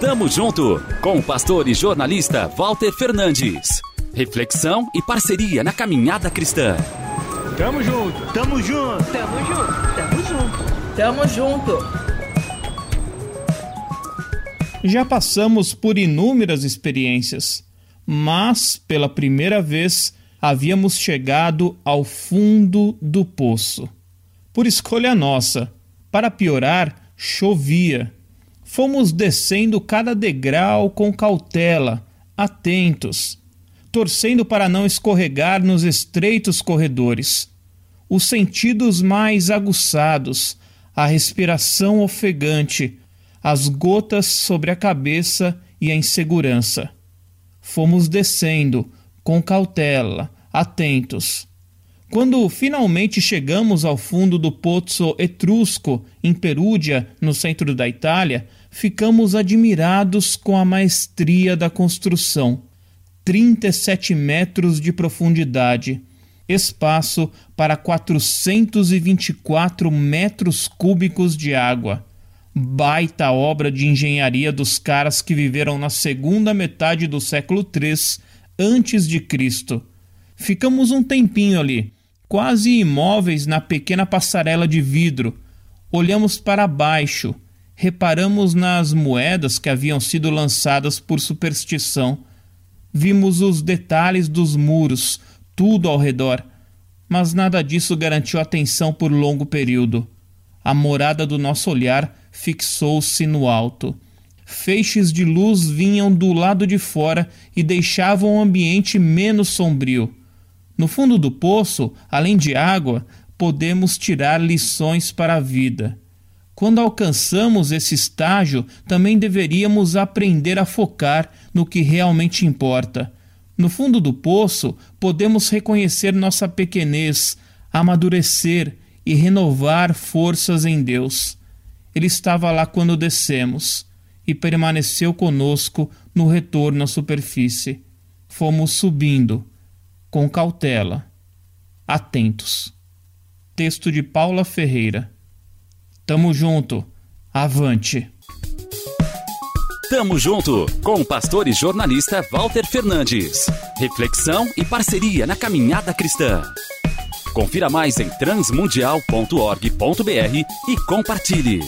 Tamo junto com o pastor e jornalista Walter Fernandes. Reflexão e parceria na caminhada cristã. Tamo junto, tamo junto, tamo junto, tamo junto, tamo junto. Já passamos por inúmeras experiências, mas pela primeira vez havíamos chegado ao fundo do poço. Por escolha nossa. Para piorar, chovia. Fomos descendo cada degrau com cautela, atentos, torcendo para não escorregar nos estreitos corredores. Os sentidos mais aguçados, a respiração ofegante, as gotas sobre a cabeça e a insegurança. Fomos descendo, com cautela, atentos. Quando finalmente chegamos ao fundo do Pozzo Etrusco, em Perúdia, no centro da Itália, ficamos admirados com a maestria da construção. 37 metros de profundidade, espaço para 424 metros cúbicos de água baita obra de engenharia dos caras que viveram na segunda metade do século III Cristo. Ficamos um tempinho ali, quase imóveis na pequena passarela de vidro. Olhamos para baixo, reparamos nas moedas que haviam sido lançadas por superstição. Vimos os detalhes dos muros, tudo ao redor, mas nada disso garantiu atenção por longo período. A morada do nosso olhar fixou-se no alto. Feixes de luz vinham do lado de fora e deixavam o ambiente menos sombrio. No fundo do poço, além de água, podemos tirar lições para a vida. Quando alcançamos esse estágio, também deveríamos aprender a focar no que realmente importa. No fundo do poço, podemos reconhecer nossa pequenez, amadurecer e renovar forças em Deus. Ele estava lá quando descemos e permaneceu conosco no retorno à superfície. Fomos subindo, com cautela, atentos. Texto de Paula Ferreira. Tamo junto, avante. Tamo junto com o pastor e jornalista Walter Fernandes. Reflexão e parceria na caminhada cristã. Confira mais em transmundial.org.br e compartilhe.